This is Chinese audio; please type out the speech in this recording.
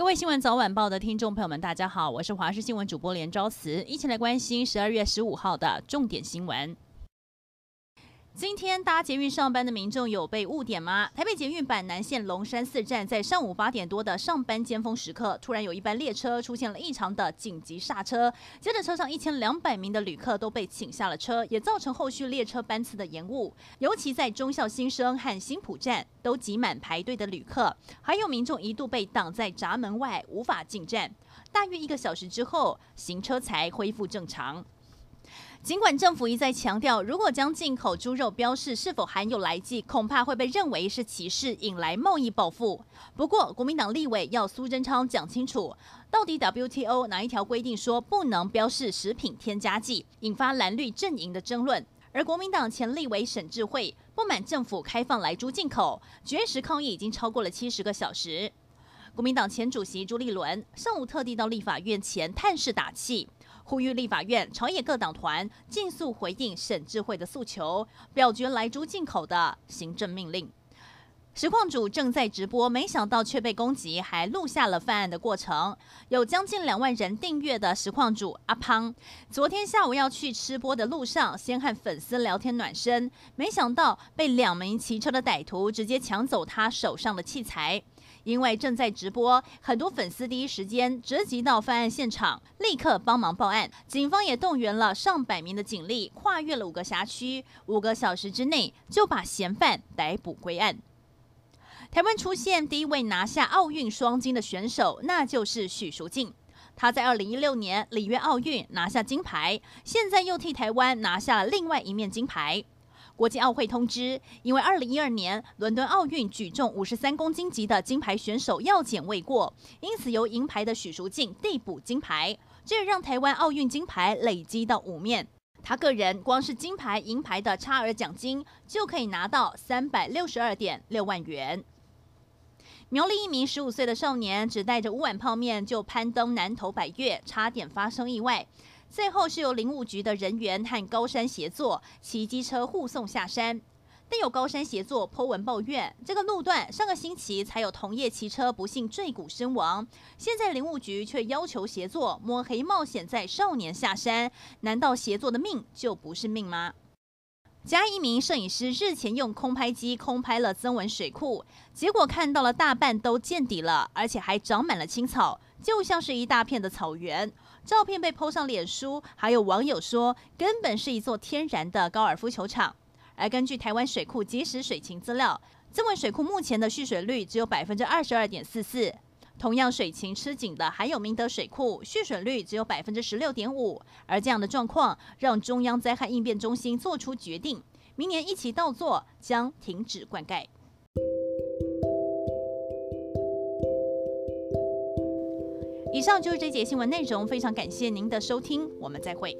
各位新闻早晚报的听众朋友们，大家好，我是华视新闻主播连昭慈，一起来关心十二月十五号的重点新闻。今天搭捷运上班的民众有被误点吗？台北捷运板南线龙山寺站在上午八点多的上班尖峰时刻，突然有一班列车出现了异常的紧急刹车，接着车上一千两百名的旅客都被请下了车，也造成后续列车班次的延误。尤其在忠孝新生和新埔站都挤满排队的旅客，还有民众一度被挡在闸门外无法进站。大约一个小时之后，行车才恢复正常。尽管政府一再强调，如果将进口猪肉标示是否含有来剂，恐怕会被认为是歧视，引来贸易报复。不过，国民党立委要苏贞昌讲清楚，到底 WTO 哪一条规定说不能标示食品添加剂，引发蓝绿阵营的争论。而国民党前立委沈智慧不满政府开放来猪进口，绝食抗议已经超过了七十个小时。国民党前主席朱立伦上午特地到立法院前探视打气。呼吁立法院朝野各党团尽速回应沈智慧的诉求，表决莱猪进口的行政命令。实况主正在直播，没想到却被攻击，还录下了犯案的过程。有将近两万人订阅的实况主阿胖，昨天下午要去吃播的路上，先和粉丝聊天暖身，没想到被两名骑车的歹徒直接抢走他手上的器材。因为正在直播，很多粉丝第一时间直急到犯案现场，立刻帮忙报案。警方也动员了上百名的警力，跨越了五个辖区，五个小时之内就把嫌犯逮捕归案。台湾出现第一位拿下奥运双金的选手，那就是许淑净。他在二零一六年里约奥运拿下金牌，现在又替台湾拿下了另外一面金牌。国际奥会通知，因为二零一二年伦敦奥运举重五十三公斤级的金牌选手药检未过，因此由银牌的许淑净递补金牌，这也让台湾奥运金牌累积到五面。他个人光是金牌、银牌的差额奖金就可以拿到三百六十二点六万元。苗栗一名十五岁的少年只带着五碗泡面就攀登南投百岳，差点发生意外。最后是由林务局的人员和高山协作骑机车护送下山，但有高山协作颇文抱怨，这个路段上个星期才有同业骑车不幸坠谷身亡，现在林务局却要求协作摸黑冒险载少年下山，难道协作的命就不是命吗？嘉义一名摄影师日前用空拍机空拍了曾文水库，结果看到了大半都见底了，而且还长满了青草，就像是一大片的草原。照片被 PO 上脸书，还有网友说根本是一座天然的高尔夫球场。而根据台湾水库即时水情资料，这位水库目前的蓄水率只有百分之二十二点四四。同样水情吃紧的还有明德水库，蓄水率只有百分之十六点五。而这样的状况让中央灾害应变中心做出决定，明年一期稻作将停止灌溉。以上就是这节新闻内容，非常感谢您的收听，我们再会。